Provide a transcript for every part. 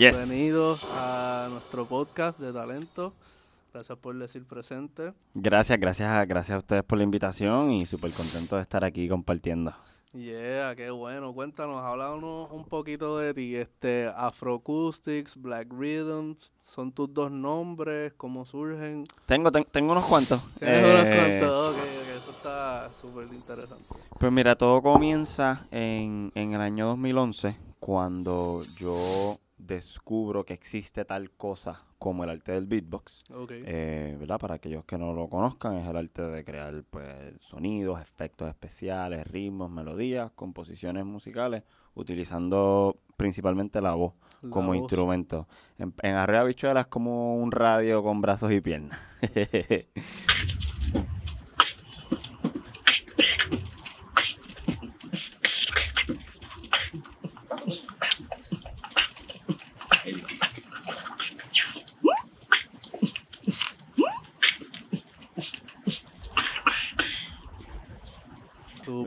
Bienvenidos a nuestro podcast de talento. Gracias por decir presente. Gracias, gracias, gracias a ustedes por la invitación y súper contento de estar aquí compartiendo. Yeah, qué bueno. Cuéntanos, háblanos un poquito de ti. Este, Afroacoustics, Black Rhythms, ¿son tus dos nombres? ¿Cómo surgen? Tengo, tengo unos cuantos. Tienes unos eh, cuantos, ok, ok, eso está súper interesante. Pues mira, todo comienza en, en el año 2011, cuando yo descubro que existe tal cosa como el arte del beatbox. Eh, ¿verdad? Para aquellos que no lo conozcan, es el arte de crear pues, sonidos, efectos especiales, ritmos, melodías, composiciones musicales, utilizando principalmente la voz como instrumento. En, en Arrea Bichuela es como un radio con brazos y piernas.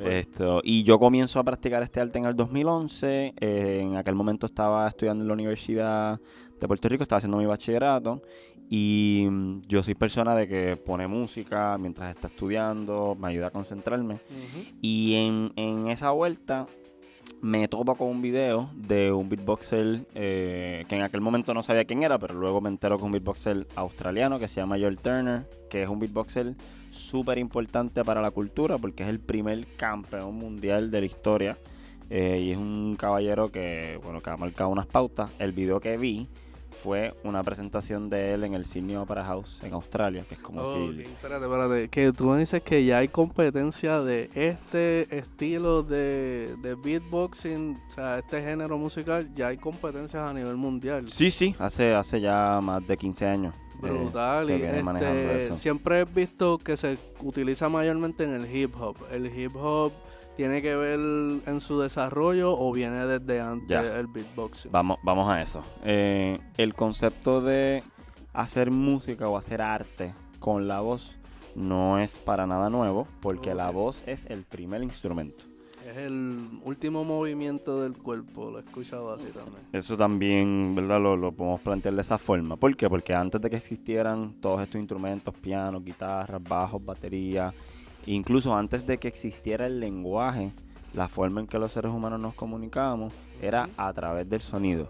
Esto, y yo comienzo a practicar este arte en el 2011. Eh, en aquel momento estaba estudiando en la Universidad de Puerto Rico, estaba haciendo mi bachillerato. Y mm, yo soy persona de que pone música mientras está estudiando, me ayuda a concentrarme. Y en, en, esa vuelta me topo con un video de un beatboxer eh, que en aquel momento no sabía quién era, pero luego me entero es un beatboxer australiano que se llama Joel Turner, que es un beatboxer súper importante para la cultura porque es el primer campeón mundial de la historia eh, y es un caballero que, bueno, que ha marcado unas pautas. El video que vi fue una presentación de él en el Sydney Opera House en Australia, que es como si... Espérate, espérate, que tú dices que ya hay competencia de este estilo de, de beatboxing, o sea, este género musical, ya hay competencias a nivel mundial. Sí, sí, hace, hace ya más de 15 años. Brutal. y este, siempre he visto que se utiliza mayormente en el hip hop. El hip hop tiene que ver en su desarrollo o viene desde antes el beatboxing. Vamos, vamos a eso. Eh, el concepto de hacer música o hacer arte con la voz no es para nada nuevo porque la voz es el primer instrumento. Es el último movimiento del cuerpo, lo he escuchado así también. Eso también, ¿verdad? Lo, lo podemos plantear de esa forma. ¿Por qué? Porque antes de que existieran todos estos instrumentos, piano, guitarras, bajos, batería, incluso antes de que existiera el lenguaje, la forma en que los seres humanos nos comunicábamos era a través del sonido.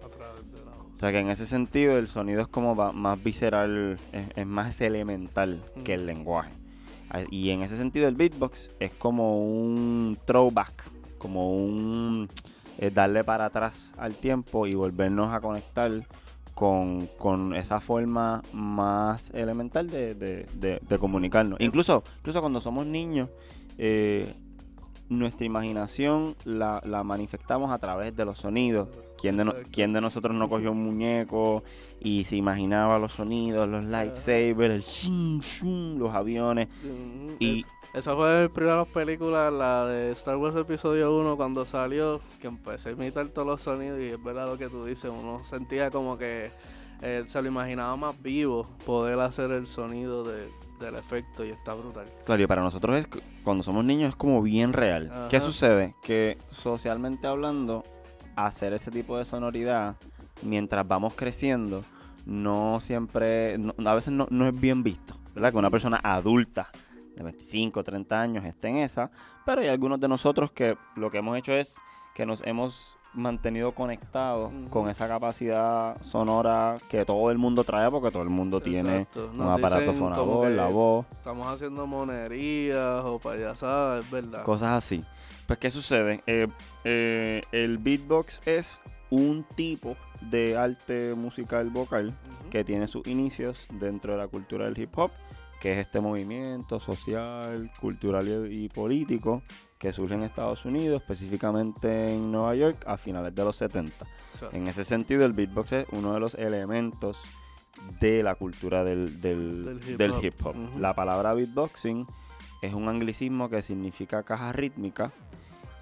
O sea que en ese sentido el sonido es como más visceral, es, más elemental que el lenguaje. Y en ese sentido el beatbox es como un throwback, como un eh, darle para atrás al tiempo y volvernos a conectar con, esa forma más elemental de, comunicarnos. Incluso, incluso cuando somos niños, eh, nuestra imaginación la, la, manifestamos a través de los sonidos. ¿Quién de, ¿Quién de nosotros no cogió un muñeco y se imaginaba los sonidos, los lightsabers, el los aviones? Y, esa fue de mis primeras películas, la de Star Wars Episodio 1, cuando salió, que empecé a imitar todos los sonidos y es verdad lo que tú dices, uno sentía como que eh, se lo imaginaba más vivo poder hacer el sonido de, del efecto y está brutal. Claro, y para nosotros es, cuando somos niños es como bien real. ¿Qué sucede? Que socialmente hablando, hacer ese tipo de sonoridad mientras vamos creciendo no siempre, a veces no, no, es bien visto, ¿verdad? Que una persona adulta de 25, 30 años esté en esa, pero hay algunos de nosotros que lo que hemos hecho es que nos hemos mantenido conectados con esa capacidad sonora que todo el mundo trae porque todo el mundo tiene un aparato fonador, la voz. Estamos haciendo monerías o payasadas, es verdad. Cosas así. Pues, ¿qué sucede? Eh, eh, el beatbox es un tipo de arte musical vocal que tiene sus inicios dentro de la cultura del hip hop, que es este movimiento social, cultural y político que surge en Estados Unidos, específicamente en Nueva York, a finales de los 70. En ese sentido, el beatbox es uno de los elementos de la cultura del, hip hop. La palabra beatboxing es un anglicismo que significa caja rítmica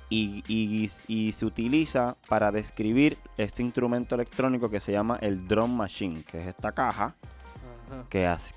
y, y, se utiliza para describir este instrumento electrónico que se llama el drum machine, que es esta caja Ajá.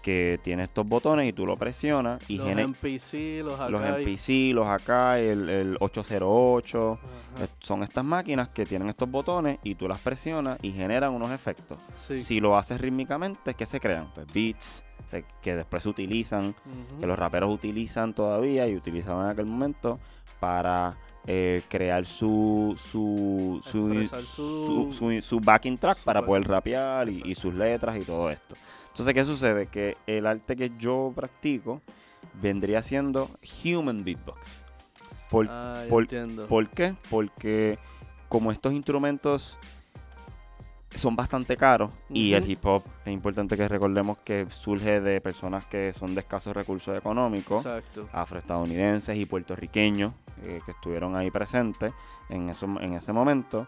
que, tiene estos botones y tú lo presionas y los genera MPC, los los Akai. MPC, los acá, el, el 808. Ajá. eh, Son estas máquinas que tienen estos botones y tú las presionas y generan unos efectos. Sí. Si lo haces rítmicamente, ¿qué se crean? Pues beats se- que después se utilizan, Ujú. que los raperos utilizan todavía y utilizaban en aquel momento para eh, crear su su su, Expresar su, su- su- su backing track su para poder rapear y, sus letras y todo esto. Entonces, ¿qué sucede? Que el arte que yo practico vendría siendo human beatbox. ¿Por, Ah, por-. ¿por qué? Porque como estos instrumentos son bastante caros y el hip hop es importante que recordemos que surge de personas que son de escasos recursos económicos, afroestadounidenses y puertorriqueños eh, que estuvieron ahí presentes en, eso, en ese momento.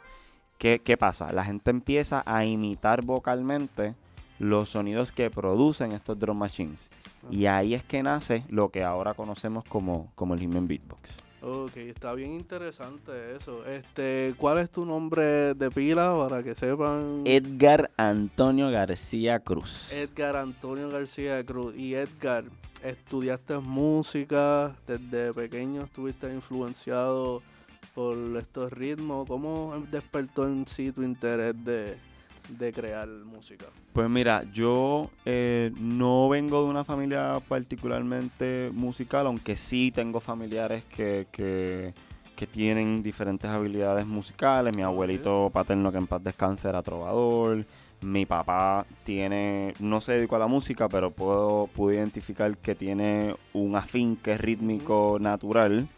¿Qué, ¿Qué pasa? La gente empieza a imitar vocalmente los sonidos que producen estos drum machines. Y ahí es que nace lo que ahora conocemos como, como el human beatbox. Ok, está bien interesante eso. Este, ¿cuál es tu nombre de pila para que sepan? Edgar Antonio García Cruz. Edgar Antonio García Cruz. Y Edgar, estudiaste música, desde pequeño estuviste influenciado por estos ritmos. ¿Cómo despertó en sí tu interés de, de crear música? Pues mira, yo eh, no vengo de una familia particularmente musical, aunque sí tengo familiares que, que, que tienen diferentes habilidades musicales. Mi abuelito paterno, que en paz descanse, era trovador. Mi papá tiene, no se dedicó a la música, pero puedo, pude identificar que tiene un afinque rítmico natural,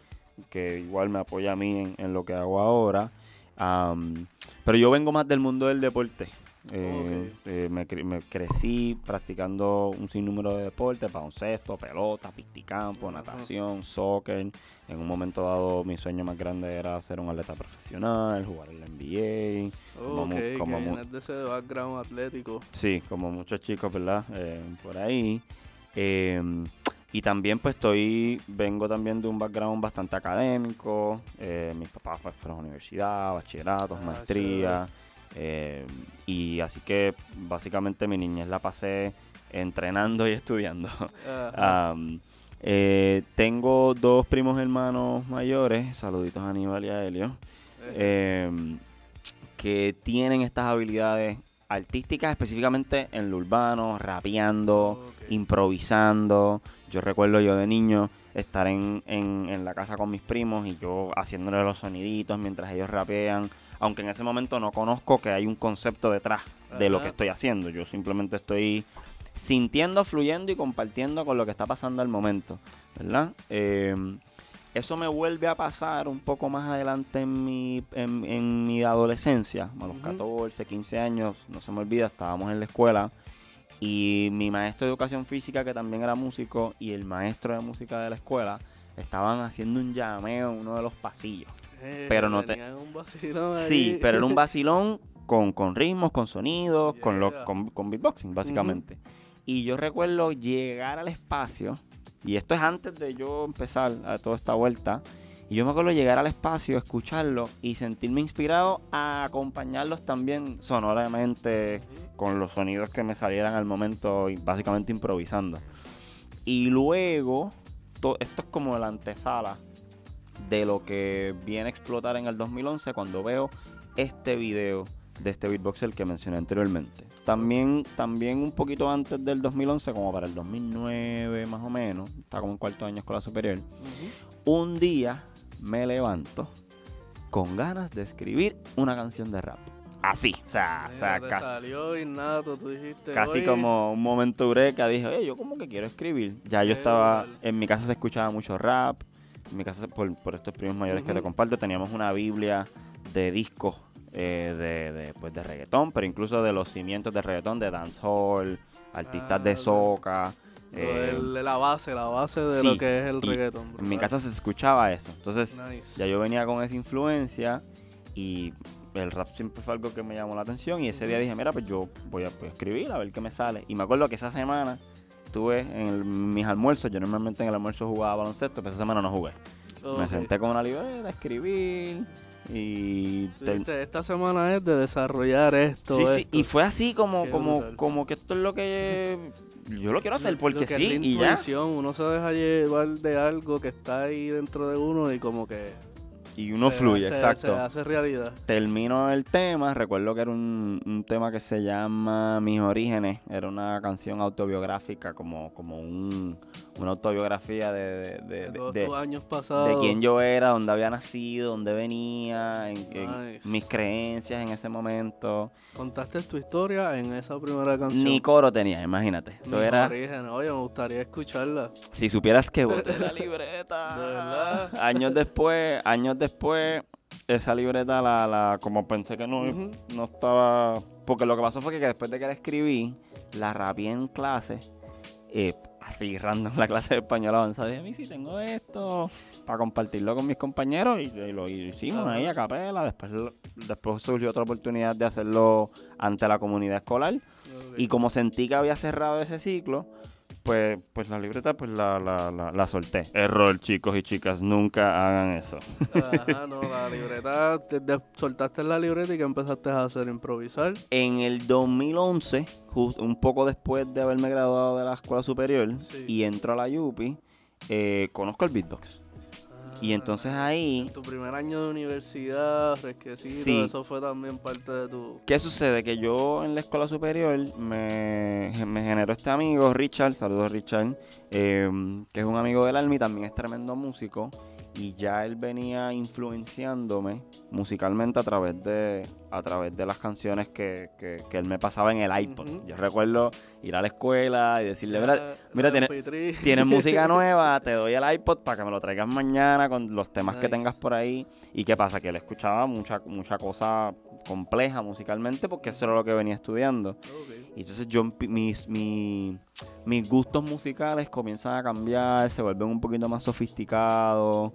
que igual me apoya a mí en, en lo que hago ahora. Am, pero yo vengo más del mundo del deporte. Eh, eh, me, cre- me crecí practicando un sinnúmero de deportes, baloncesto, pelota, pisticampo, natación, soccer. En un momento dado mi sueño más grande era ser un atleta profesional, jugar en la NBA. Como que de ese background atlético. Sí, como muchos chicos, ¿verdad? Eh, por ahí. Eh, y también pues estoy, vengo también de un background bastante académico. Eh, mis papás pues, fueron a universidad, bachilleratos, Ah, maestría. Eh, y así que básicamente mi niñez la pasé entrenando y estudiando. Eh, tengo dos primos hermanos mayores, saluditos a Aníbal y a Helio Eh, eh, que tienen estas habilidades artísticas, específicamente en lo urbano, rapeando, improvisando. Yo recuerdo yo de niño estar en, en- en la casa con mis primos y yo haciéndole los soniditos mientras ellos rapean, aunque en ese momento no conozco que hay un concepto detrás de lo que estoy haciendo. Yo simplemente estoy sintiendo, fluyendo y compartiendo con lo que está pasando al momento, ¿verdad? Eh, eso me vuelve a pasar un poco más adelante en mi, en, en mi adolescencia, a los Ujú. 14, 15 años, no se me olvida, estábamos en la escuela y mi maestro de educación física, que también era músico, y el maestro de música de la escuela estaban haciendo un llameo en uno de los pasillos. Eh, pero no te- tenían un vacilón Sí, pero era un vacilón con, con ritmos, con sonidos, con, lo, con, con beatboxing, básicamente. Y yo recuerdo llegar al espacio, y esto es antes de yo empezar a toda esta vuelta, y yo me acuerdo llegar al espacio, escucharlo y sentirme inspirado a acompañarlos también sonoramente con los sonidos que me salieran al momento y básicamente improvisando. Y luego, to- esto es como la antesala de lo que viene a explotar en el 2011 cuando veo este video de este beatboxer que mencioné anteriormente. También, también un poquito antes del 2011, como para el 2009 más o menos, está como en cuarto año escuela superior, un día me levanto con ganas de escribir una canción de rap. Así, o sea, o sea, Mira, te casi, salió innato, tú dijiste. casi "Oye, como un momento eureka, dije, oye, yo como que quiero escribir. Ya yo Qué estaba, brutal. en mi casa se escuchaba mucho rap, en mi casa, por, por estos primos mayores que te comparto, teníamos una biblia de discos eh, de, de, pues, de reggaetón, pero incluso de los cimientos de reggaetón, de dancehall, artistas Ah, de ok. soca. eh, la base, la base de sí, lo que es el reggaetón. en mi casa se escuchaba eso. Entonces, Nice. ya yo venía con esa influencia y el rap siempre fue algo que me llamó la atención y ese día dije, mira, pues yo voy a, voy a escribir a ver qué me sale. Y me acuerdo que esa semana tuve en el- mis almuerzos, yo normalmente en el almuerzo jugaba baloncesto, pero esa semana no jugué. Me senté con una libreta a escribir y... Dijiste, Esta semana es de desarrollar esto. Sí, sí, esto". y fue así como, Qué como, brutal. como que esto es lo que yo lo quiero hacer Lo porque que es sí la y ya. Uno se deja llevar de algo que está ahí dentro de uno y como que. Y uno se- fluye, se- exacto. Se hace realidad. Termino el tema, recuerdo que era un, un tema que se llama Mis Orígenes, era una canción autobiográfica, como, como un, una autobiografía de, de, de- De, de- todos de- tus años pasados. de quién yo era, dónde había nacido, dónde venía, en, en Nice. mis creencias en ese momento. Contaste tu historia en esa primera canción. Ni coro tenía, imagínate. Eso Mis era, orígenes. Oye, me gustaría escucharla. si supieras que boté la libreta. De verdad. Años después, años después, esa libreta la, la como pensé que no, no estaba. Porque lo que pasó fue que después de que la escribí, la rapié en clase. eh, así random la clase de español avanzada. Dije, a mí sí tengo esto para compartirlo con mis compañeros y, y lo hicimos ahí a capela. Después, después surgió otra oportunidad de hacerlo ante la comunidad escolar. Y como sentí que había cerrado ese ciclo, pues, pues la libreta pues la, la, la, la solté. Error, chicos y chicas, nunca hagan eso. Ajá, no, la libreta. te- soltaste la libreta y que empezaste a hacer improvisar. En el 2011, jus- un poco después de haberme graduado de la escuela superior Sí. y entro a la Yupi, eh, conozco el beatbox. Y entonces ahí, Ah, En tu primer año de universidad, fresquecito, Sí. eso fue también parte de tu. ¿qué sucede? Que yo en la escuela superior me, me generó este amigo, Richard, saludos Richard, eh, que es un amigo del alma y también es tremendo músico. Y ya él venía influenciándome musicalmente a través de, a través de las canciones que, que- que él me pasaba en el iPod. Yo recuerdo ir a la escuela y decirle, mira, Ya, mira, la tiene- MP3. tienes música nueva, te doy el iPod para que me lo traigas mañana con los temas que tengas por ahí. ¿Y qué pasa? Que él escuchaba mucha, mucha cosa compleja musicalmente porque eso era lo que venía estudiando. Y entonces yo, mis, mi- mis gustos musicales comienzan a cambiar, se vuelven un poquito más sofisticados.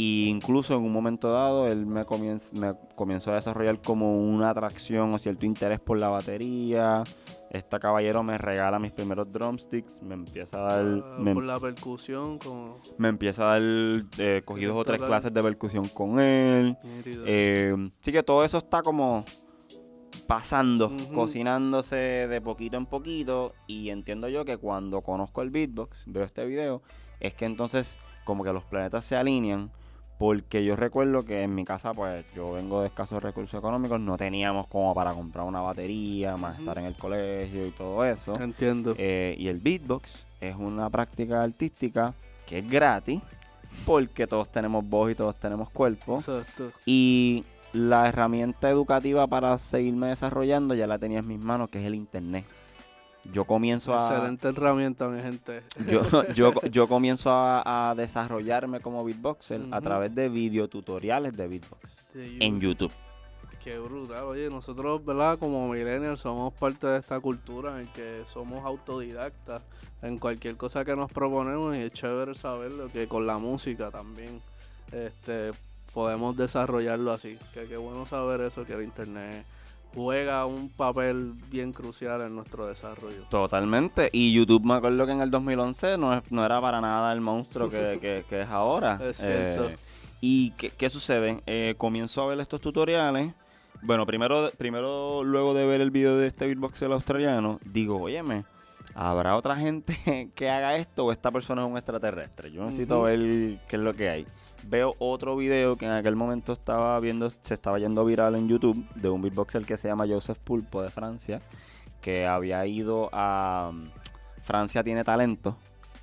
Y incluso en un momento dado él me, comienz- me comenzó a desarrollar como una atracción o cierto interés por la batería. Este caballero me regala mis primeros drumsticks, me empieza a dar, Ah, me, Por la percusión, como. me empieza a dar, eh, cogí dos o tres clases de percusión con él. Eh, sí que todo eso está como pasando, cocinándose de poquito en poquito. Y entiendo yo que cuando conozco el beatbox, veo este video, es que entonces como que los planetas se alinean. Porque yo recuerdo que en mi casa, pues yo vengo de escasos recursos económicos, no teníamos como para comprar una batería, más estar en el colegio y todo eso. Entiendo. Eh, y el beatbox es una práctica artística que es gratis porque todos tenemos voz y todos tenemos cuerpo. Exacto. Y la herramienta educativa para seguirme desarrollando ya la tenía en mis manos, que es el internet. Yo comienzo a... Excelente herramienta, mi gente. Yo, yo, yo comienzo a, a desarrollarme como beatboxer a través de videotutoriales de beatbox De en YouTube. Qué brutal, oye, nosotros, ¿verdad? Como millennials somos parte de esta cultura en que somos autodidactas en cualquier cosa que nos proponemos y es chévere saberlo que con la música también este, podemos desarrollarlo así. Que qué bueno saber eso, que el internet juega un papel bien crucial en nuestro desarrollo. Totalmente. Y YouTube me acuerdo que en el 2011 no, es- no era para nada el monstruo que, que- que es ahora. Es cierto. Eh, ¿Y qué, qué sucede? Eh, comienzo a ver estos tutoriales. Bueno, primero, primero luego de ver el video de este beatboxer australiano, digo, óyeme, ¿habrá otra gente que haga esto o esta persona es un extraterrestre? Yo necesito ver qué es lo que hay. Veo otro video que en aquel momento estaba viendo, se estaba yendo viral en YouTube, de un beatboxer que se llama Joseph Pulpo de Francia, que había ido a um, Francia Tiene Talento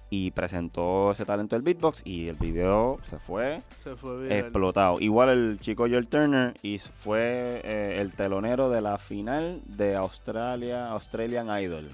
y presentó ese talento del beatbox y el video se fue Se fue viral. explotado. Igual el chico Joel Turner y fue eh, el telonero de la final de Australia, Australian Idol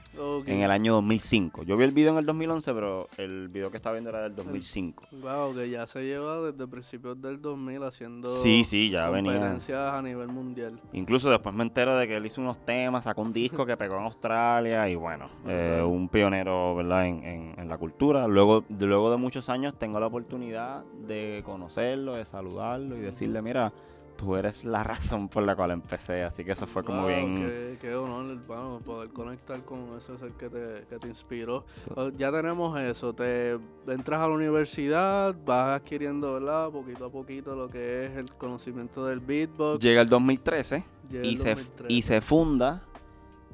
en el año 2005. Yo vi el video en el 2011, pero el video que estaba viendo era del 2005. Wow, que ya se lleva desde principios del 2000 haciendo Sí, sí, ya venía. competencias a nivel mundial. Incluso después me entero de que él hizo unos temas, sacó un disco que pegó en Australia y bueno, eh, un pionero ¿verdad? En, en- en la cultura. Luego luego de muchos años tengo la oportunidad de conocerlo, de saludarlo y decirle, mira, tú eres la razón por la cual empecé. Así que eso fue como Wow, bien... Qué, qué honor, hermano, poder conectar con ese ser que te, que te inspiró. Oh, Ya tenemos eso, te entras a la universidad, vas adquiriendo, ¿verdad? Poquito a poquito lo que es el conocimiento del beatbox. Llega el 2013 Llega y el se, 2013. y se funda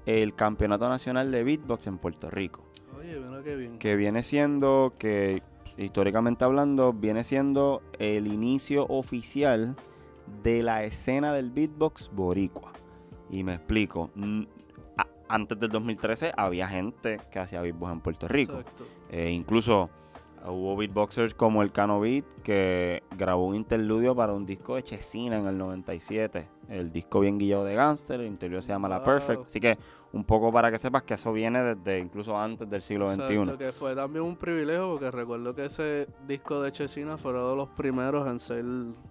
el Campeonato Nacional de Beatbox en Puerto Rico. Oye, mira qué bien. que viene siendo, que históricamente hablando, viene siendo el inicio oficial de la escena del beatbox boricua. Y me explico. Antes del 2013 había gente que hacía beatbox en Puerto Rico. Eh, incluso hubo beatboxers como el Cano Beat que grabó un interludio para un disco de Chesina en el 97. El disco bien guillado de Gangster, el interludio se llama La. Perfect. Así que un poco para que sepas que eso viene desde incluso antes del siglo XXI. Exacto, que fue también un privilegio porque recuerdo que ese disco de Chesina fue uno de los primeros en ser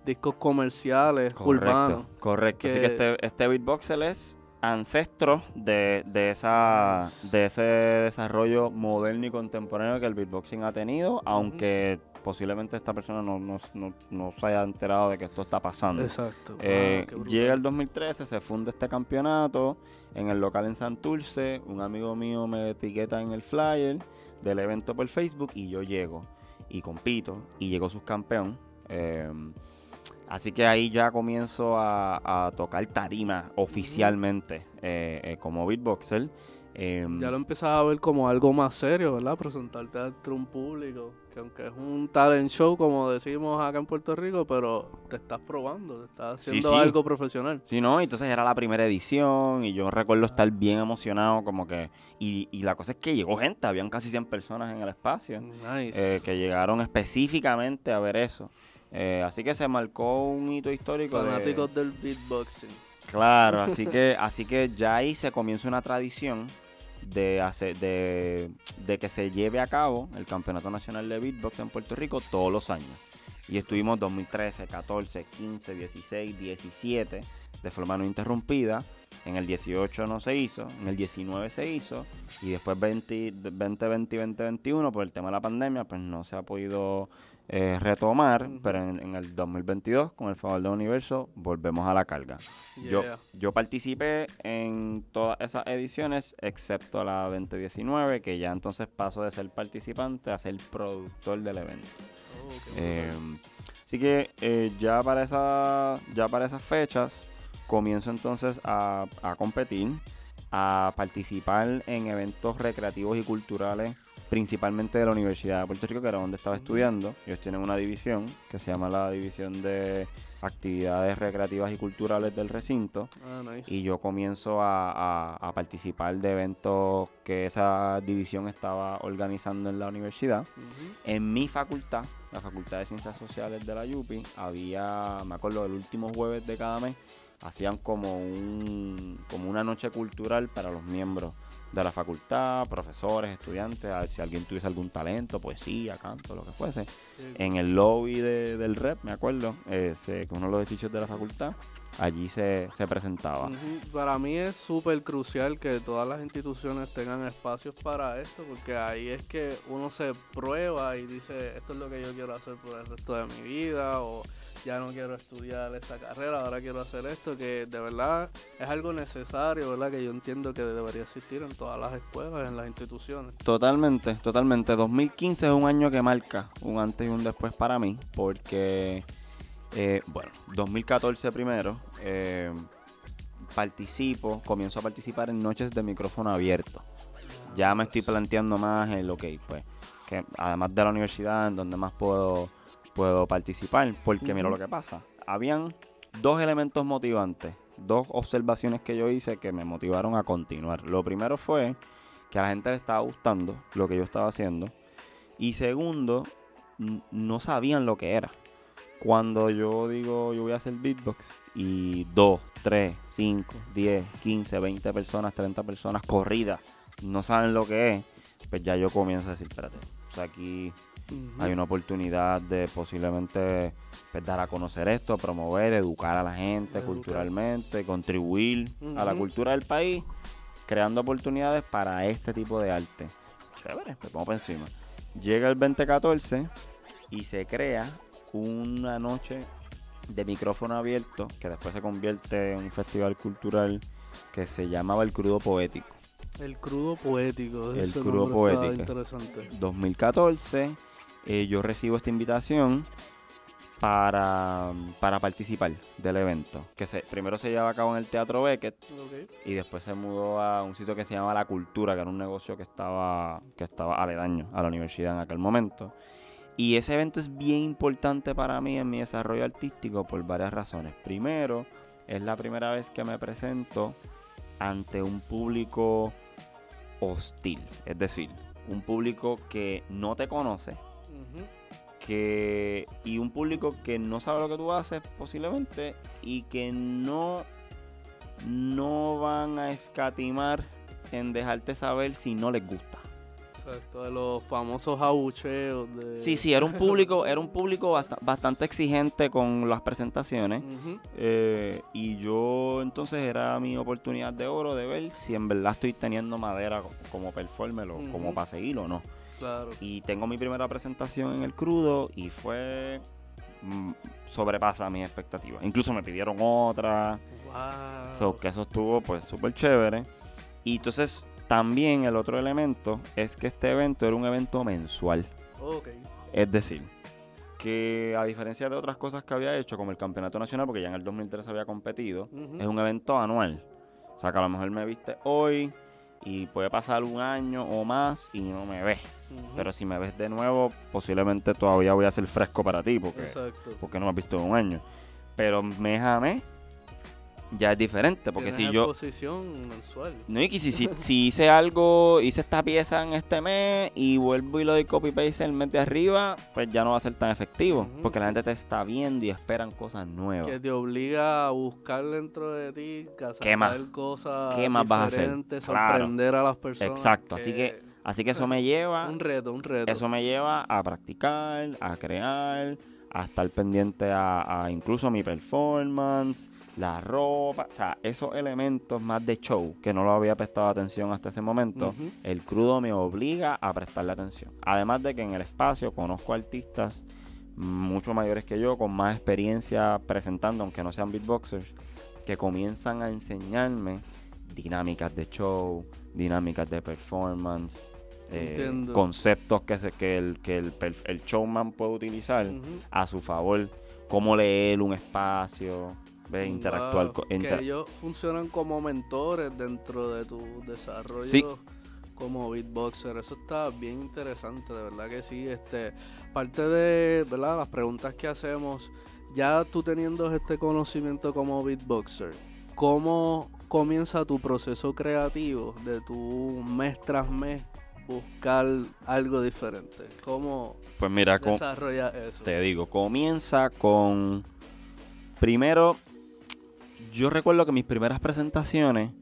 discos comerciales urbanos. Correcto, correcto. Así que que- este, este beatboxer es ancestro de, de, esa, de ese desarrollo moderno y contemporáneo que el beatboxing ha tenido, aunque posiblemente esta persona no, no, no- no se haya enterado de que esto está pasando. Exacto. Eh, brutal. llega el 2013, se funda este campeonato en el local en Santurce. Un amigo mío me etiqueta en el flyer del evento por Facebook y yo llego y compito y llegó subcampeón. Eh, así que ahí ya comienzo a, a tocar tarima oficialmente eh, eh, como beatboxer. Eh, Ya lo empezaba a ver como algo más serio, ¿verdad? Presentarte ante un público, que aunque es un talent show, como decimos acá en Puerto Rico, pero te estás probando, te estás haciendo sí. algo profesional. Sí, ¿no? Entonces era la primera edición y yo recuerdo estar bien emocionado como que... Y, y la cosa es que llegó gente, habían casi 100 personas en el espacio Nice. eh, que llegaron específicamente a ver eso. Eh, así que se marcó un hito histórico. de- Fanáticos del beatboxing. Claro, así que, así que ya ahí se comienza una tradición de, hacer, de, de que se lleve a cabo el Campeonato Nacional de Beatbox en Puerto Rico todos los años. Y estuvimos 2013, 14, 15, 16, 17 de forma no interrumpida. En el 18 no se hizo, en el 19 se hizo y después 20, 2020 y 2021 por el tema de la pandemia pues no se ha podido eh, retomar, pero en, en el 2022 con el favor del universo volvemos a la carga. Yo, Yeah. yo participé en todas esas ediciones, excepto la 2019, que ya entonces paso de ser participante a ser productor del evento. Oh, Eh, brutal. así que eh, ya, para esa, ya para esas fechas comienzo entonces a, a competir, a participar en eventos recreativos y culturales, principalmente de la Universidad de Puerto Rico, que era donde estaba estudiando. Ellos tienen una división que se llama la División de Actividades Recreativas y Culturales del Recinto. Ah, nice. Y yo comienzo a, a- a participar de eventos que esa división estaba organizando en la universidad. En mi facultad, la Facultad de Ciencias Sociales de la UPI, había, me acuerdo, el último jueves de cada mes, hacían como, un, como una noche cultural para los miembros de la facultad, profesores, estudiantes, a ver si alguien tuviese algún talento, poesía, canto, lo que fuese. En el lobby de- del REP, me acuerdo, ese, que es uno de los edificios de la facultad, allí se, se presentaba. Para mí es súper crucial que todas las instituciones tengan espacios para esto, porque ahí es que uno se prueba y dice, esto es lo que yo quiero hacer por el resto de mi vida, o ya no quiero estudiar esta carrera, ahora quiero hacer esto, que de verdad es algo necesario, ¿verdad? Que yo entiendo que debería existir en todas las escuelas, en las instituciones. Totalmente, totalmente. 2015 es un año que marca un antes y un después para mí, porque, eh, bueno, 2014 primero, eh, participo, comienzo a participar en noches de micrófono abierto. Ya me estoy planteando más lo que, pues, que además de la universidad, en donde más puedo, puedo participar, porque mira lo que pasa. Habían dos elementos motivantes, dos observaciones que yo hice que me motivaron a continuar. Lo primero fue que a la gente le estaba gustando lo que yo estaba haciendo. Y segundo, no sabían lo que era. Cuando yo digo yo voy a hacer beatbox y 2, 3, 5, 10, 15, 20 personas, 30 personas corridas no saben lo que es, pues ya yo comienzo a decir, espérate, o sea, aquí Hay una oportunidad de posiblemente pues, dar a conocer esto, promover, educar a la gente Educar. culturalmente, contribuir a la cultura del país, creando oportunidades para este tipo de arte. Chévere, pues vamos por encima. Llega el 2014 y se crea una noche de micrófono abierto, que después se convierte en un festival cultural que se llamaba El Crudo Poético. El crudo poético. El ese crudo poético. interesante. 2014, eh, yo recibo esta invitación para, para participar del evento. Que se, primero se llevaba a cabo en el Teatro Beckett Ok. y después se mudó a un sitio que se llama La Cultura, que era un negocio que estaba, que estaba aledaño a la universidad en aquel momento. Y ese evento es bien importante para mí en mi desarrollo artístico por varias razones. Primero, es la primera vez que me presento ante un público hostil, es decir, un público que no te conoce. Que y un público que no sabe lo que tú haces posiblemente y que no no van a escatimar en dejarte saber si no les gusta. Exacto, de los famosos abucheos. De... Sí, sí, era un público, era un público basta- bastante exigente con las presentaciones. Eh, y yo entonces era mi oportunidad de oro de ver si en verdad estoy teniendo madera co- como performer o como para seguir o no. Claro. Y tengo mi primera presentación en el crudo y fue mm, sobrepasa mis expectativas. Incluso me pidieron otra. Wow. So, que eso estuvo pues súper chévere. Y entonces también el otro elemento es que este evento era un evento mensual. Es decir, que a diferencia de otras cosas que había hecho, como el Campeonato Nacional, porque ya en el 2003 había competido, es un evento anual. O sea, que a lo mejor me viste hoy y puede pasar un año o más y no me ves. Pero si me ves de nuevo, posiblemente todavía voy a ser fresco para ti, porque, Exacto. porque no me has visto en un año. Pero mes a mes ya es diferente, porque si yo... mensual. No, y que si, si, si hice algo, hice esta pieza en este mes y vuelvo y lo doy copy paste el mes de arriba, pues ya no va a ser tan efectivo. Porque la gente te está viendo y esperan cosas nuevas. Que te obliga a buscar dentro de ti, a ¿Qué más? cosas ¿Qué más vas a hacer? Claro. sorprender a las personas. Exacto, así que Así que eso me lleva, Un reto, un reto. eso me lleva a practicar, a crear, a estar pendiente a, a incluso mi performance, la ropa, o sea, esos elementos más de show que no lo había prestado atención hasta ese momento. El crudo me obliga a prestarle atención. Además de que en el espacio conozco artistas mucho mayores que yo, con más experiencia presentando, aunque no sean beatboxers, que comienzan a enseñarme dinámicas de show, dinámicas de performance, eh, conceptos que, se, que, el, que el, el showman puede utilizar a su favor, cómo leer un espacio, ¿ves? interactuar Wow, con... Que ellos funcionan como mentores dentro de tu desarrollo Sí. como beatboxer. Eso está bien interesante, de verdad que sí. Este, parte de ¿verdad? las preguntas que hacemos, ya tú teniendo este conocimiento como beatboxer, ¿cómo comienza tu proceso creativo de tu mes tras mes buscar algo diferente? ¿Cómo pues mira, con, desarrollas eso? Te digo, comienza con. Primero, yo recuerdo que mis primeras presentaciones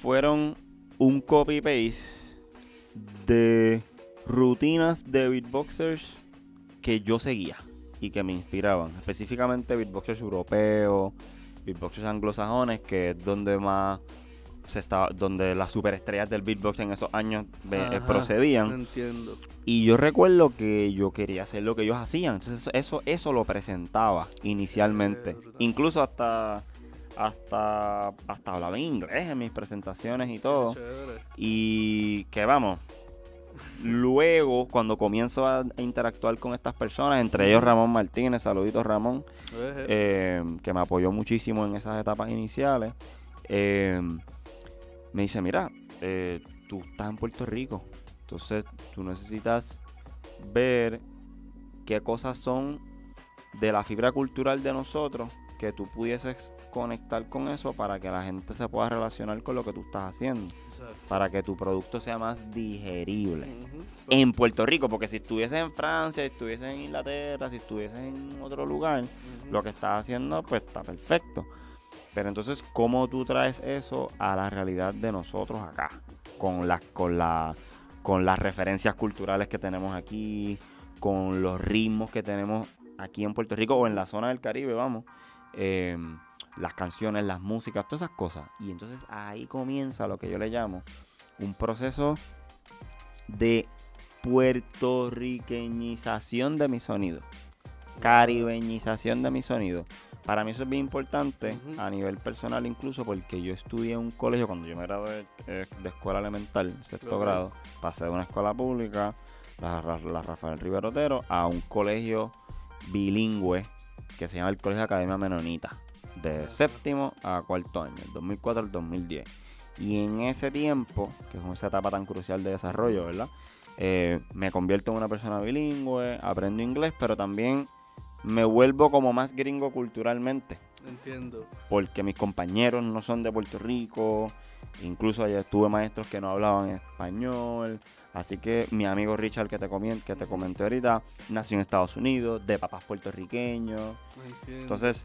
fueron un copy-paste de rutinas de beatboxers que yo seguía y que me inspiraban. Específicamente beatboxers europeos, beatboxers anglosajones, que es donde más se estaba, donde las superestrellas del beatbox en esos años eh, Ajá, procedían. Entiendo. Y yo recuerdo que yo quería hacer lo que ellos hacían. Entonces eso, eso, eso lo presentaba inicialmente. Eh. Incluso hasta, hasta, hasta hablaba en inglés en mis presentaciones y todo. Y que vamos. Luego, cuando comienzo a, interactuar con estas personas, entre ellos Ramón Martínez, saluditos Ramón, Ejé. eh, que me apoyó muchísimo en esas etapas iniciales, eh, me dice, mira, eh, tú estás en Puerto Rico, entonces tú necesitas ver qué cosas son de la fibra cultural de nosotros que tú pudieses conectar con eso para que la gente se pueda relacionar con lo que tú estás haciendo, Exacto. para que tu producto sea más digerible en Puerto Rico, porque si estuvieses en Francia, si estuvieses en Inglaterra, si estuvieses en otro lugar, lo que estás haciendo pues está perfecto. Pero entonces, ¿cómo tú traes eso a la realidad de nosotros acá? Con las, con la, con las referencias culturales que tenemos aquí, con los ritmos que tenemos aquí en Puerto Rico o en la zona del Caribe, vamos. eh, las canciones, las músicas, todas esas cosas. Y entonces ahí comienza lo que yo le llamo un proceso de puertorriqueñización de mi sonido. caribeñización de mi sonido. Para mí eso es bien importante a nivel personal incluso porque yo estudié en un colegio cuando yo me gradué eh, de escuela elemental, sexto grado, pasé de una escuela pública, la, Ra- la Rafael Rivero Otero, a un colegio bilingüe que se llama el Colegio de Academia Menonita, de séptimo a cuarto año, del 2004 al 2010. Y en ese tiempo, que es esa etapa tan crucial de desarrollo, ¿verdad? Eh, me convierto en una persona bilingüe, aprendo inglés, pero también me vuelvo como más gringo culturalmente, Entiendo. porque mis compañeros no son de Puerto Rico, incluso allá tuve maestros que no hablaban español, así que mi amigo Richard que te, que te comenté ahorita, nació en Estados Unidos, de papás puertorriqueños, Entiendo. entonces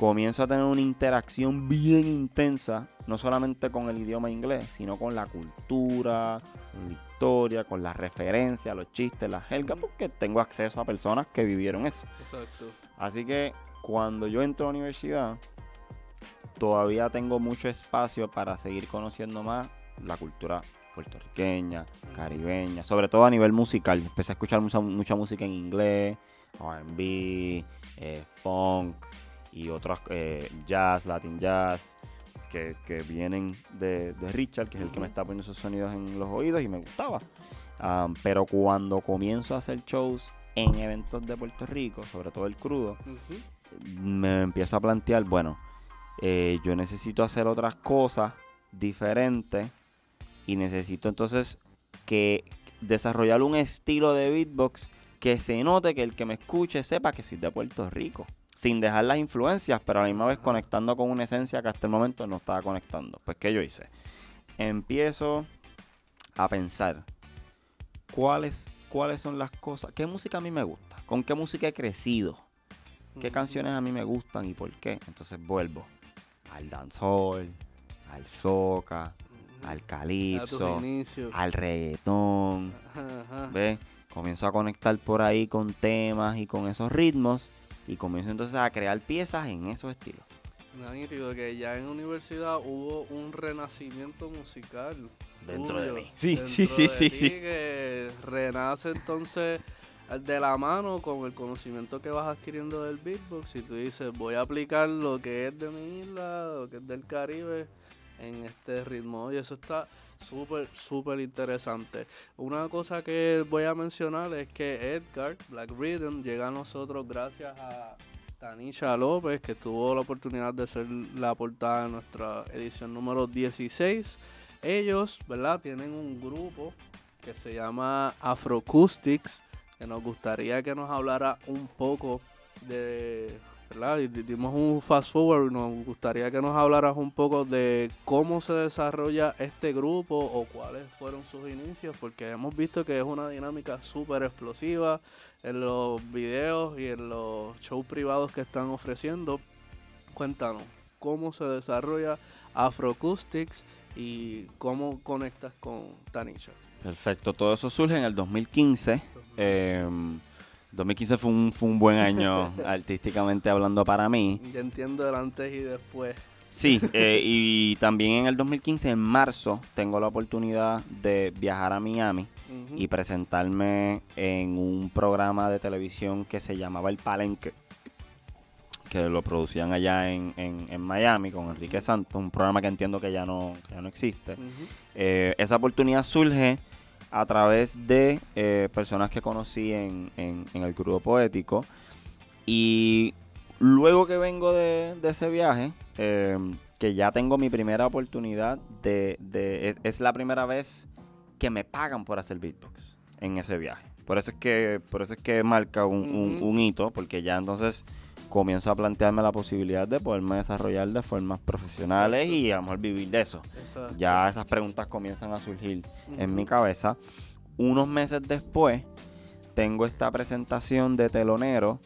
comienzo a tener una interacción bien intensa, no solamente con el idioma inglés, sino con la cultura, con la historia, con las referencias, los chistes, las jergas, porque tengo acceso a personas que vivieron eso. Exacto. Así que cuando yo entro a la universidad, todavía tengo mucho espacio para seguir conociendo más la cultura puertorriqueña, caribeña, sobre todo a nivel musical. Empecé a escuchar mucha, mucha música en inglés, RB, eh, funk y otros eh, jazz, latin jazz, que, que vienen de, de Richard, que es el que me está poniendo esos sonidos en los oídos y me gustaba. Um, pero cuando comienzo a hacer shows en eventos de Puerto Rico, sobre todo el crudo, me empiezo a plantear, bueno, eh, yo necesito hacer otras cosas diferentes y necesito entonces que desarrollar un estilo de beatbox que se note que el que me escuche sepa que soy de Puerto Rico, sin dejar las influencias, pero a la misma vez conectando con una esencia que hasta el momento no estaba conectando. Pues, ¿qué yo hice? Empiezo a pensar cuáles, cuáles son las cosas, qué música a mí me gusta, con qué música he crecido, qué canciones a mí me gustan y por qué. Entonces vuelvo al dancehall, al soca, al calipso, al reggaetón. Ajá, ajá. ¿Ves? Comienzo a conectar por ahí con temas y con esos ritmos y comienzo entonces a crear piezas en esos estilos. Nítido que ya en universidad hubo un renacimiento musical. Dentro de mí. Sí, dentro sí, sí, de sí, ti, sí. Que renace entonces de la mano con el conocimiento que vas adquiriendo del beatbox y tú dices voy a aplicar lo que es de mi isla, lo que es del Caribe en este ritmo y eso está súper, súper interesante. Una cosa que voy a mencionar es que Edgar, Black Rhythm, llega a nosotros gracias a Tanisha López, que tuvo la oportunidad de ser la portada de nuestra edición número 16. Ellos, ¿verdad? Tienen un grupo que se llama Afroacoustics, que nos gustaría que nos hablara un poco de, ¿verdad? Y di- dimos un fast forward y nos gustaría que nos hablaras un poco de cómo se desarrolla este grupo o cuáles fueron sus inicios, porque hemos visto que es una dinámica súper explosiva en los videos y en los shows privados que están ofreciendo. Cuéntanos, ¿cómo se desarrolla Afroacoustics y cómo conectas con Tanisha? Perfecto, todo eso surge en el 2015. Eh, 2015 fue un, fue un buen año artísticamente hablando para mí. Ya entiendo el antes y después. Sí, eh, y también en el 2015, en marzo, tengo la oportunidad de viajar a Miami y presentarme en un programa de televisión que se llamaba El Palenque, que lo producían allá en, en- en Miami con Enrique Santos, un programa que entiendo que ya no, que ya no existe. Eh, esa oportunidad surge a través de eh, personas que conocí en, en- en el crudo poético y luego que vengo de, de ese viaje, eh, que ya tengo mi primera oportunidad de, de- es, es la primera vez que me pagan por hacer beatbox en ese viaje. Por eso es que, por eso es que marca un, un hito, porque ya entonces comienzo a plantearme la posibilidad de poderme desarrollar de formas profesionales Exacto. y a lo mejor vivir de eso Exacto. ya esas preguntas comienzan a surgir en mi cabeza. Unos meses después, tengo esta presentación de telonero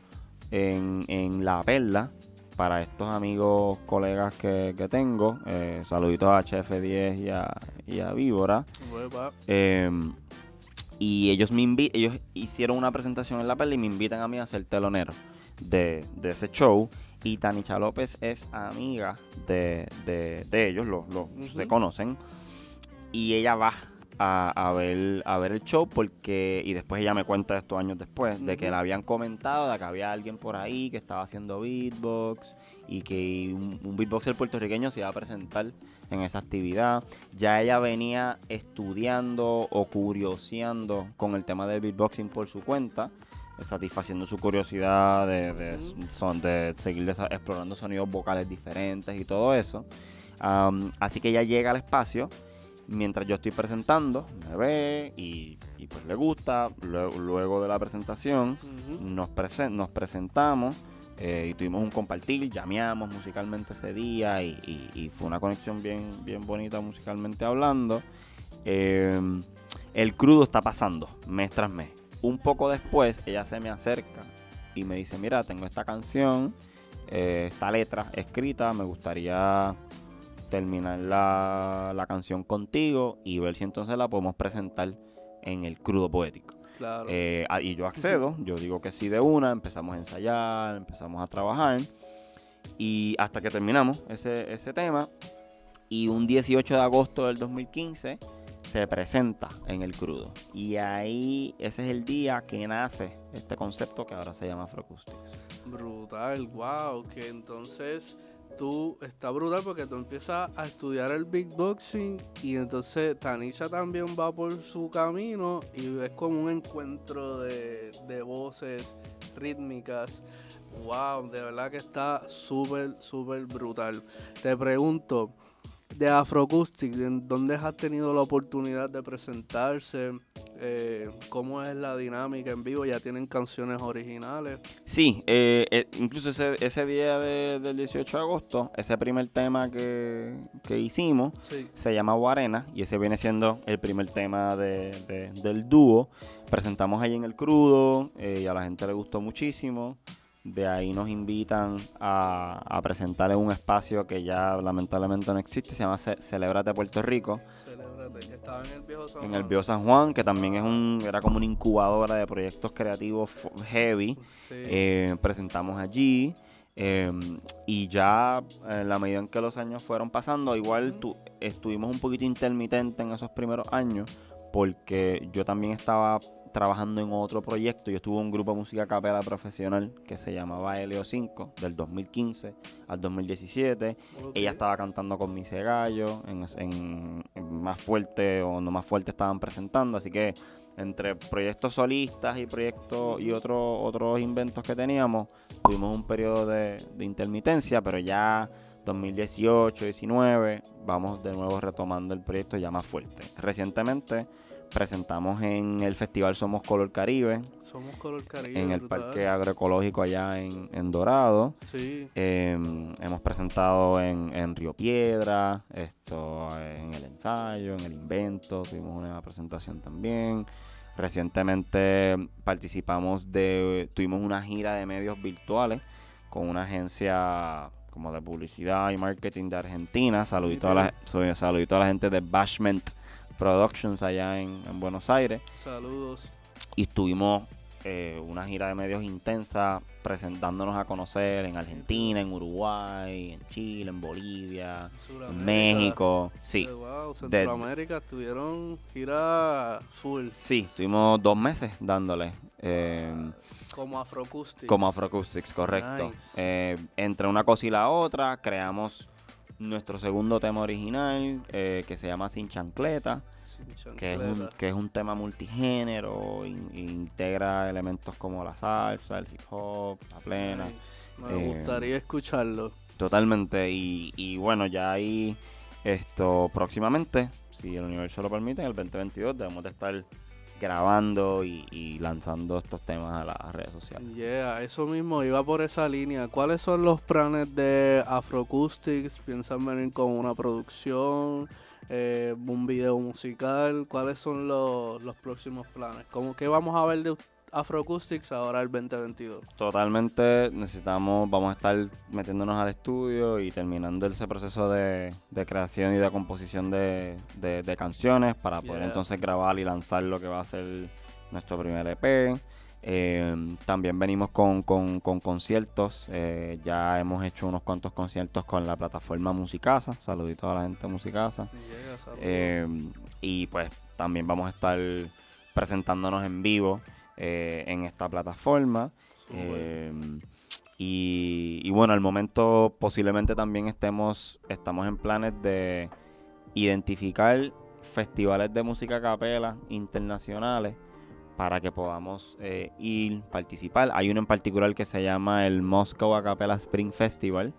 en, en La Perla para estos amigos, colegas que, que tengo. Eh, saluditos a HF10 y a, y a Víbora. Eh, y ellos me ellos hicieron una presentación en La Perla y me invitan a mí a ser telonero de, de ese show. Y Tanicha López es amiga de, de- de ellos, los, los- se conocen. Y ella va a, a ver, a ver el show porque, y después ella me cuenta estos años después, de que le habían comentado de que había alguien por ahí que estaba haciendo beatbox y que un, un beatboxer puertorriqueño se iba a presentar en esa actividad. Ya ella venía estudiando o curioseando con el tema del beatboxing por su cuenta, satisfaciendo su curiosidad de, son, de seguir explorando sonidos vocales diferentes y todo eso. Así que ella llega al espacio mientras yo estoy presentando, me ve y, y pues le gusta. Luego, luego de la presentación nos, presen- nos presentamos eh, y tuvimos un compartir, llameamos musicalmente ese día y, y- y fue una conexión bien, bien bonita musicalmente hablando. Eh, el crudo está pasando mes tras mes. Un poco después ella se me acerca y me dice, mira, tengo esta canción, eh, esta letra escrita, me gustaría terminar la, la canción contigo y ver si entonces la podemos presentar en el crudo poético. Claro. Eh, y yo accedo, yo digo que sí de una, empezamos a ensayar, empezamos a trabajar y hasta que terminamos ese, ese tema y un 18 de agosto del 2015 se presenta en el crudo y ahí ese es el día que nace este concepto que ahora se llama Afroacoustics. Brutal, wow, que entonces tú está brutal porque tú empiezas a estudiar el beatboxing y entonces Tanisha también va por su camino y es como un encuentro de, de voces rítmicas. Wow, de verdad que está súper, súper brutal. Te pregunto, de Afroacoustic, ¿en ¿dónde has tenido la oportunidad de presentarse? Eh, ¿Cómo es la dinámica en vivo? ¿Ya tienen canciones originales? Sí, eh, eh, incluso ese, ese día de- del 18 de agosto, ese primer tema que, que hicimos Sí. se llama Guarena y ese viene siendo el primer tema de- de- del dúo. Presentamos ahí en el crudo eh, y a la gente le gustó muchísimo. De ahí nos invitan a, a presentar en un espacio que ya lamentablemente no existe, se llama Ce- Celebrate Puerto Rico, Celébrate, que estaba en el viejo San en Juan. el Bio San Juan, que también es un, era como una incubadora de proyectos creativos heavy. Sí. Eh, presentamos allí eh, y ya en la medida en que los años fueron pasando, igual tu- estuvimos un poquito intermitente en esos primeros años porque yo también estaba trabajando en otro proyecto. Yo estuve en un grupo de música capela profesional que se llamaba Helio 5 del 2015 al 2017. Ok. Ella estaba cantando con Mise Gallo, en, en- en Más Fuerte o No Más Fuerte estaban presentando, así que entre proyectos solistas y proyectos y otros otros inventos que teníamos, tuvimos un periodo de, de intermitencia, pero ya 2018, 19, vamos de nuevo retomando el proyecto ya más fuerte. Recientemente presentamos en el Festival Somos Color Caribe, Somos Color Caribe. en el brutal. Parque Agroecológico allá en, en Dorado. Sí. Eh, hemos presentado en, en Río Piedra, esto en el ensayo, en el invento, tuvimos una presentación también. Recientemente participamos de, tuvimos una gira de medios virtuales con una agencia como de publicidad y marketing de Argentina. Saludito, a la, saludito a la gente de Bashment Productions allá en, en Buenos Aires Saludos. y tuvimos eh, una gira de medios intensa presentándonos a conocer en Argentina, en Uruguay, en Chile, en Bolivia, en México. Sí, Eh, wow, Centroamérica tuvieron gira full. sí, tuvimos dos meses dándole. eh, Como Afroacoustics. como Afroacoustics, correcto. Nice. Eh, entre una cosa y la otra, creamos nuestro segundo tema original, eh, que se llama Sin Chancleta. Sin que es, un, que es un tema multigénero, in- integra elementos como la salsa, el hip hop, la plena, Nice. Me Eh, gustaría escucharlo. totalmente. Y, y bueno, ya ahí, esto próximamente, si el universo lo permite, en el 2022 debemos de estar grabando y, lanzando estos temas a las redes sociales. Yeah, eso mismo, iba por esa línea. ¿Cuáles son los planes de Afroacoustics? ¿Piensan venir con una producción? Eh, ¿Un video musical? ¿Cuáles son los, los próximos planes? ¿Cómo, ¿Qué vamos a ver de Afroacoustics ahora el 2022? Totalmente necesitamos, vamos a estar metiéndonos al estudio y terminando ese proceso de, de creación y de composición de, de- de canciones para poder Yeah. entonces grabar y lanzar lo que va a ser nuestro primer EP. Eh, también venimos con, con- con conciertos. eh, ya hemos hecho unos cuantos conciertos con la plataforma Musicasa. Saluditos a la gente de Musicasa. Yeah. Eh, y pues también vamos a estar presentándonos en vivo eh, en esta plataforma. Eh, y, y bueno, al momento posiblemente también estemos, estamos en planes de identificar festivales de música a capela internacionales para que podamos eh, ir, participar. Hay uno en particular que se llama el Moscow Acapella Spring Festival,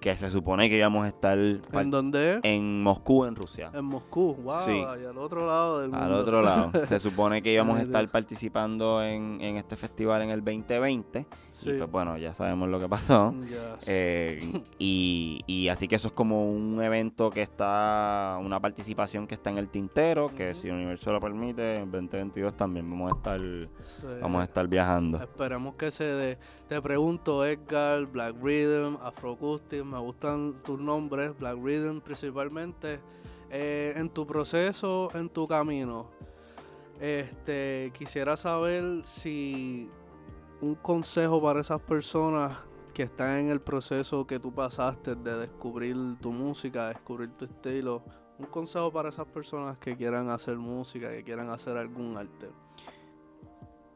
que se supone que íbamos a estar ¿En dónde en Moscú, en Rusia. En Moscú. Wow, Sí. allá al otro lado del mundo. Al otro lado. Se supone que íbamos a estar participando en, en este festival en el 2020. Sí. Y pues bueno, ya sabemos lo que pasó. Yes. Eh, y, y así que eso es como un evento que está, una participación que está en el tintero, que si el universo lo permite, en 2022 también vamos a estar, Sí. vamos a estar viajando. Esperemos que se dé. Te pregunto, Edgar, Black Rhythm, Afroacoustic, me gustan tus nombres, Black Rhythm principalmente. Eh, en tu proceso, en tu camino, este, quisiera saber si un consejo para esas personas que están en el proceso que tú pasaste de descubrir tu música, descubrir tu estilo. Un consejo para esas personas que quieran hacer música, que quieran hacer algún arte.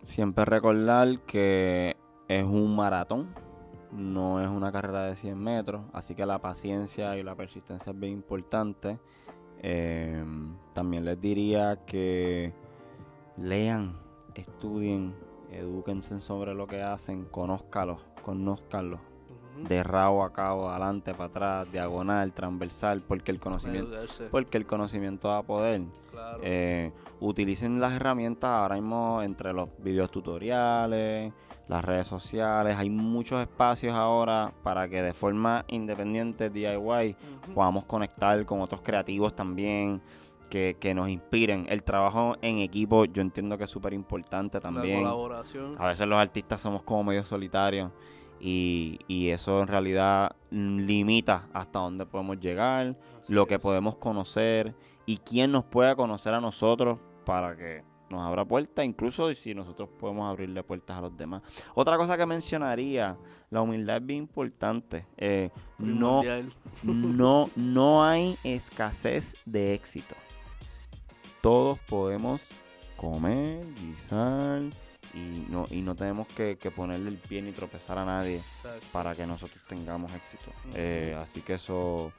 Siempre recordar que es un maratón, no es una carrera de 100 metros, así que la paciencia y la persistencia es bien importante. Eh, también les diría que lean, estudien, edúquense sobre lo que hacen, conózcalos, Ujú. De rabo a cabo, adelante, para atrás, diagonal, transversal, porque el conocimiento, porque el conocimiento da poder. claro. Eh, utilicen las herramientas ahora mismo entre los videos tutoriales, las redes sociales. Hay muchos espacios ahora para que de forma independiente, DIY, podamos conectar con otros creativos también. Que, que nos inspiren. El trabajo en equipo yo entiendo que es súper importante también. La colaboración. A veces los artistas somos como medio solitarios y, y eso en realidad mm, limita hasta dónde podemos llegar Así lo que es. podemos conocer y quién nos pueda conocer a nosotros para que nos abra puertas, incluso si nosotros podemos abrirle puertas a los demás. Otra cosa que mencionaría, la humildad es bien importante. Eh, no, no, no hay escasez de éxito. Todos podemos comer, guisar y no, y no tenemos que, que ponerle el pie ni tropezar a nadie Exacto. para que nosotros tengamos éxito. Eh, así que eso,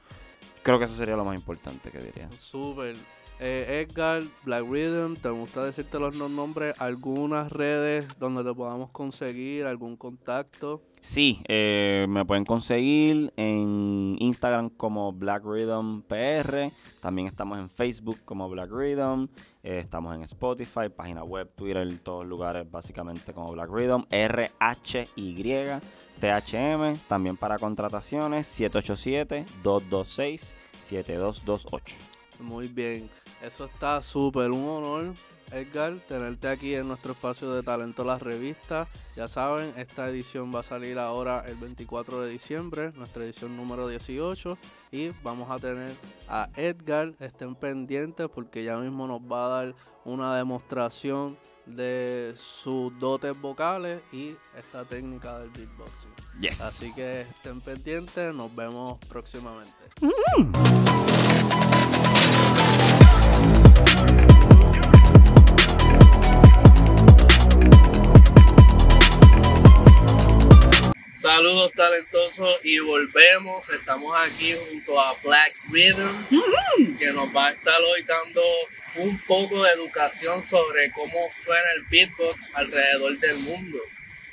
creo que eso sería lo más importante que diría. Súper. Eh, Edgar, Black Rhythm, ¿te gusta decirte los no- nombres? ¿Algunas redes donde te podamos conseguir? ¿Algún contacto? Sí, eh, me pueden conseguir en Instagram como Black Rhythm PR. También estamos en Facebook como Black Rhythm. eh, estamos en Spotify, página web, Twitter, en todos lugares básicamente como Black Rhythm. R-H-Y, THM. También para contrataciones 787-226-7228. Muy bien. Eso está súper. Un honor, Edgar, tenerte aquí en nuestro espacio de Talento La Revista. Ya saben, esta edición va a salir ahora el 24 de diciembre, nuestra edición número 18. Y vamos a tener a Edgar. Estén pendientes porque ya mismo nos va a dar una demostración de sus dotes vocales y esta técnica del beatboxing. Yes. Así que estén pendientes, nos vemos próximamente. Saludos talentosos y volvemos. Estamos aquí junto a Black Rhythm que nos va a estar hoy dando un poco de educación sobre cómo suena el beatbox alrededor del mundo.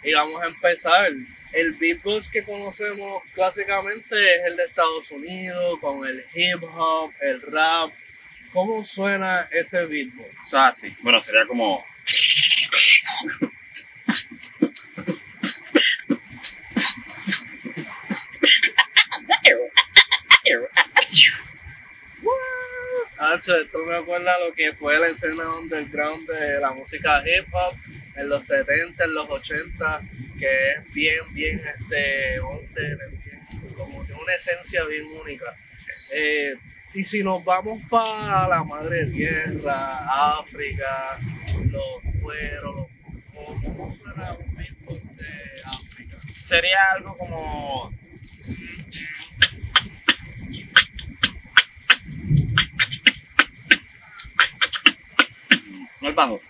Y vamos a empezar. El beatbox que conocemos clásicamente es el de Estados Unidos, con el hip hop, el rap. ¿Cómo suena ese beatbox? O sí. Bueno, sería como. Hacho, esto me acuerda lo que fue la escena underground de la música hip hop en los 70, en los 80, que es bien, bien, este, under, bien- como de una esencia bien única. Eh, y si nos vamos para la madre tierra, África, los cueros, los cómo suena un beatbox de África? Sería algo como. No el bajo.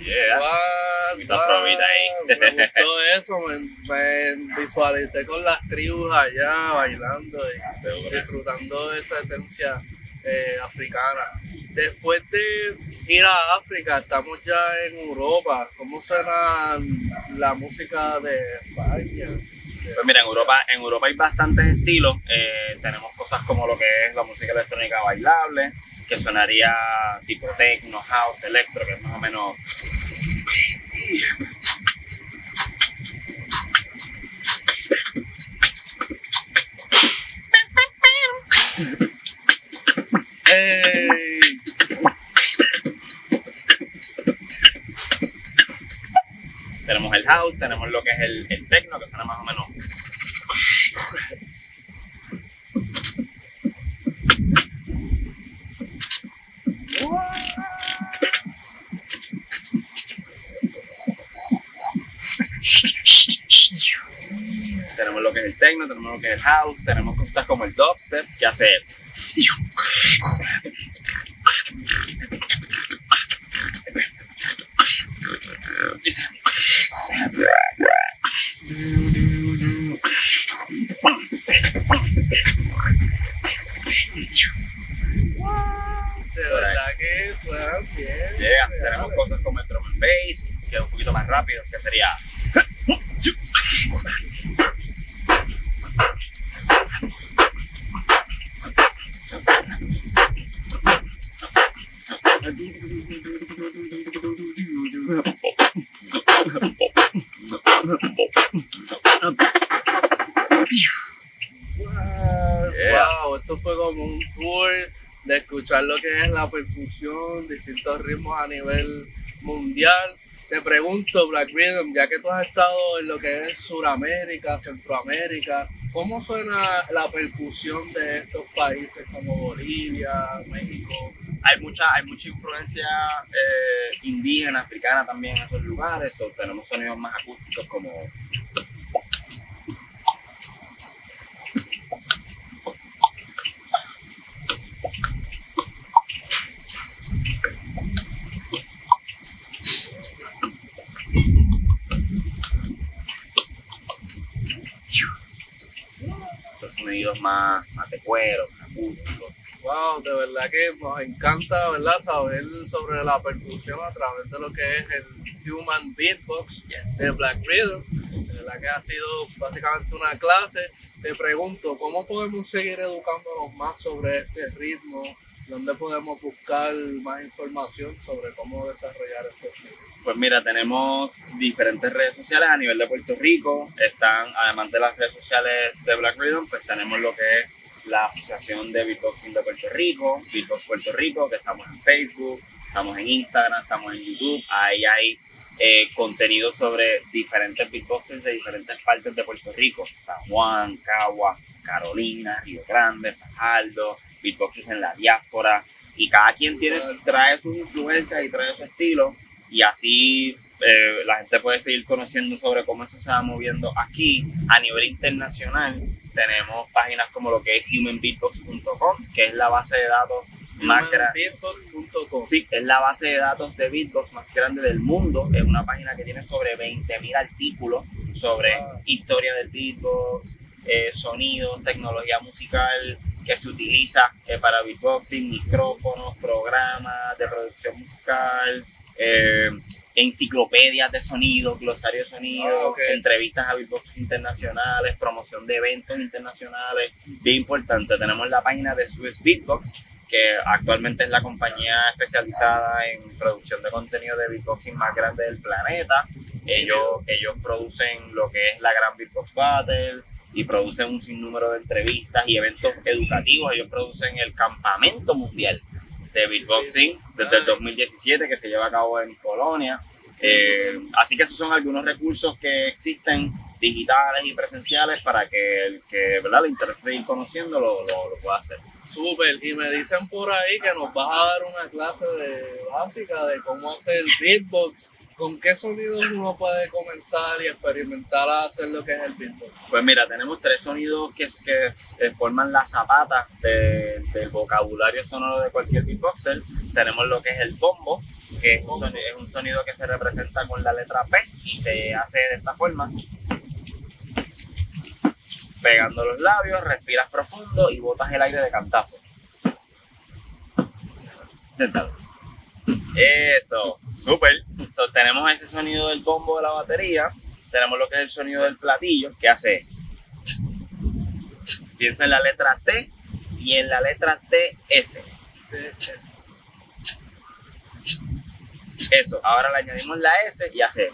Yeah. What, ahí. Me gustó eso, me, me visualicé con las tribus allá bailando y disfrutando de esa esencia eh, africana. Después de ir a África, estamos ya en Europa. ¿Cómo suena la música de España? Pues mira, en Europa, en Europa hay bastantes estilos. Eh, tenemos cosas como lo que es la música electrónica bailable, que sonaría tipo techno, house, electro, que es más o menos. Tenemos el house, tenemos lo que es el, el techno, que suena más o menos. Tenemos lo que es el techno, tenemos lo que es el house, tenemos cosas como el dubstep, que hace Dice. Que suenan bien. Llega, tenemos cosas como el drum and bass, que es un poquito más rápido, que sería. Escuchar lo que es la percusión, distintos ritmos a nivel mundial. Te pregunto, Black Rhythm, ya que tú has estado en lo que es Suramérica, Centroamérica, ¿cómo suena la percusión de estos países como Bolivia, México? Hay mucha, hay mucha influencia eh, indígena, africana también en esos lugares, o tenemos sonidos más acústicos como los sonidos más, más de cuero, más acústicos. Wow, de verdad que nos encanta, ¿verdad? Saber sobre la percusión a través de lo que es el Human Beatbox Yes. de Black Rhythm. De verdad que ha sido básicamente una clase. Te pregunto, ¿cómo podemos seguir educándonos más sobre este ritmo? ¿Dónde podemos buscar más información sobre cómo desarrollar ritmo? Pues mira, tenemos diferentes redes sociales a nivel de Puerto Rico. Están, además de las redes sociales de Black Rhythm, pues tenemos lo que es la Asociación de Beatboxing de Puerto Rico, Beatbox Puerto Rico, que estamos en Facebook, estamos en Instagram, estamos en YouTube. Ahí hay eh, contenido sobre diferentes beatboxers de diferentes partes de Puerto Rico. San Juan, Cagua, Carolina, Río Grande, Fajardo, beatboxers en la diáspora. Y cada quien tiene, trae sus influencias y trae su estilo y así eh, la gente puede seguir conociendo sobre cómo eso se va moviendo aquí a nivel internacional. Tenemos páginas como lo que es humanbeatbox.com, que es la base de datos más grande. Sí, es la base de datos de beatbox más grande del mundo. Es una página que tiene sobre 20.000 artículos sobre Wow. historia del beatbox, eh, sonidos, tecnología musical que se utiliza eh, para beatboxing, micrófonos, programas de producción musical, eh, enciclopedias de sonido, glosario de sonido, Ah, ok. entrevistas a beatbox internacionales, promoción de eventos internacionales. Bien importante, tenemos la página de Swiss Beatbox, que actualmente es la compañía especializada en producción de contenido de beatboxing más grande del planeta. Ellos, ellos producen lo que es la Gran Beatbox Battle y producen un sinnúmero de entrevistas y eventos educativos. Ellos producen el Campamento Mundial de Beatboxing desde el 2017 que se lleva a cabo en Polonia. Eh, así que esos son algunos recursos que existen digitales y presenciales para que el que ¿verdad? le interese seguir conociendo lo, lo, lo pueda hacer. Súper, y me dicen por ahí que nos vas a dar una clase de básica de cómo hacer beatbox. ¿Con qué sonidos uno puede comenzar y experimentar a hacer lo que es el beatbox? Pues mira, tenemos tres sonidos que, que eh, forman la zapata de- del vocabulario sonoro de cualquier beatboxer. Tenemos lo que es el bombo, que es un, sonido, que se representa con la letra P y se hace de esta forma. Pegando los labios, respiras profundo y botas el aire de cantazo. Inténtalo. Eso, súper. So, tenemos ese sonido del bombo de la batería. Tenemos lo que es el sonido del platillo, que hace. Piensa en la letra T y en la letra TS. Eso, ahora le añadimos la S y hace.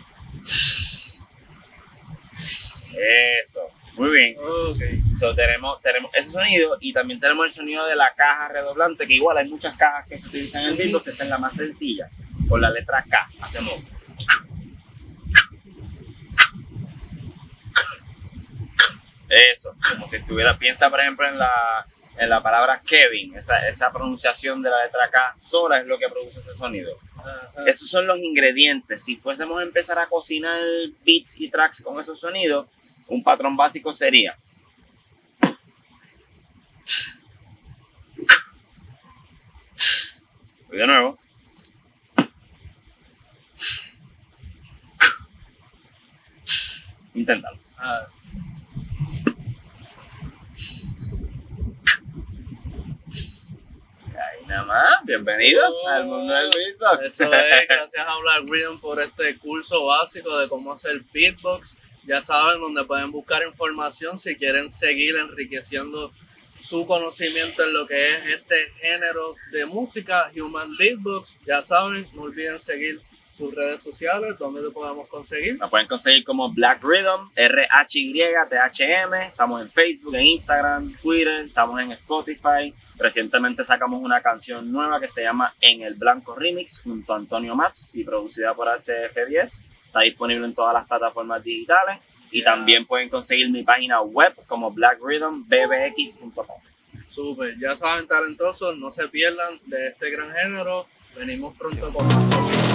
Eso, muy bien. Ok. So, tenemos, tenemos ese sonido y también tenemos el sonido de la caja redoblante, que igual hay muchas cajas que se utilizan en el beatbox, esta es la más sencilla, con la letra K. Hacemos. Eso, como si estuviera, piensa por ejemplo en la, en la palabra Kevin, esa, esa pronunciación de la letra K sola es lo que produce ese sonido. Esos son los ingredientes. Si fuésemos a empezar a cocinar beats y tracks con esos sonidos, un patrón básico sería. Voy de nuevo. Inténtalo. Ahí nada más. Bienvenido al mundo del beatbox. Eso es, gracias a Black Rhythm por este curso básico de cómo hacer beatbox. Ya saben donde pueden buscar información si quieren seguir enriqueciendo su conocimiento en lo que es este género de música, Human Beatbox. Ya saben, no olviden seguir sus redes sociales, donde lo podemos conseguir. Nos pueden conseguir como Black Rhythm, R-H-Y-T-H-M. Estamos en Facebook, en Instagram, Twitter, estamos en Spotify. Recientemente sacamos una canción nueva que se llama En el Blanco Remix junto a Antonio Maps y producida por HF10. Está disponible en todas las plataformas digitales. Y Yes. también pueden conseguir mi página web como blackrhythmbbx.com. Súper, ya saben, talentosos, no se pierdan de este gran género. Venimos pronto con más.